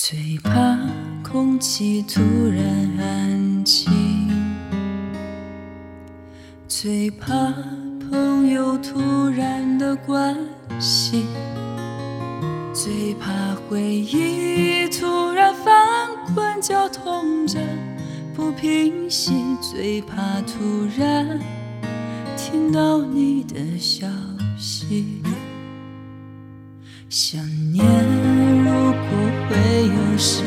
最怕空气突最怕朋友突然的关心，最怕回忆突然翻滚绞痛着不平息，最怕突然听到你的消息。想念如果会有声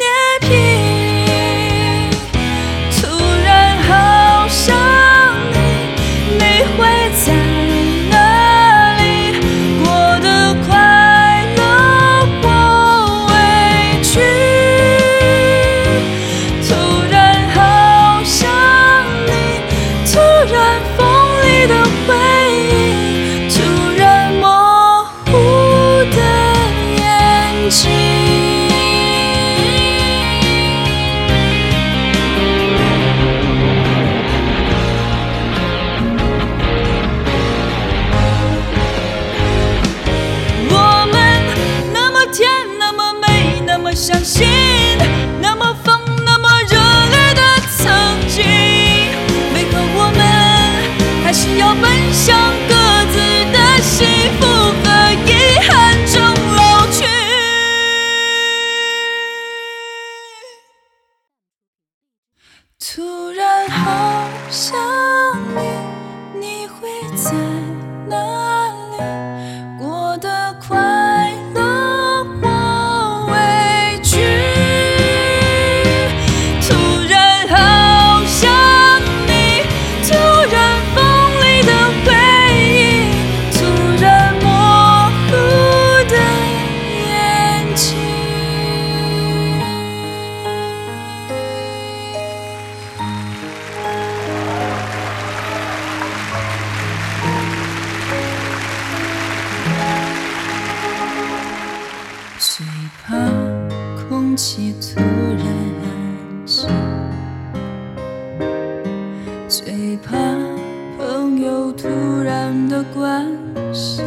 关系，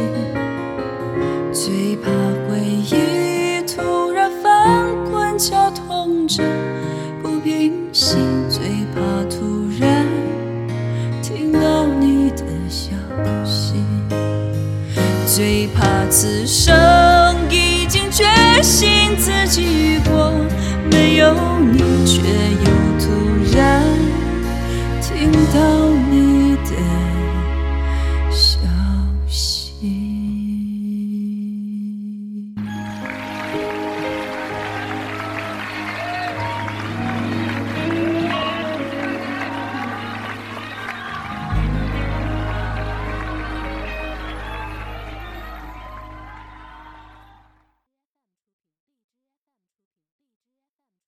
最怕回忆突然翻滚绞痛着不平息，最怕突然听到你的消息。最怕此生已经决心自己过，没有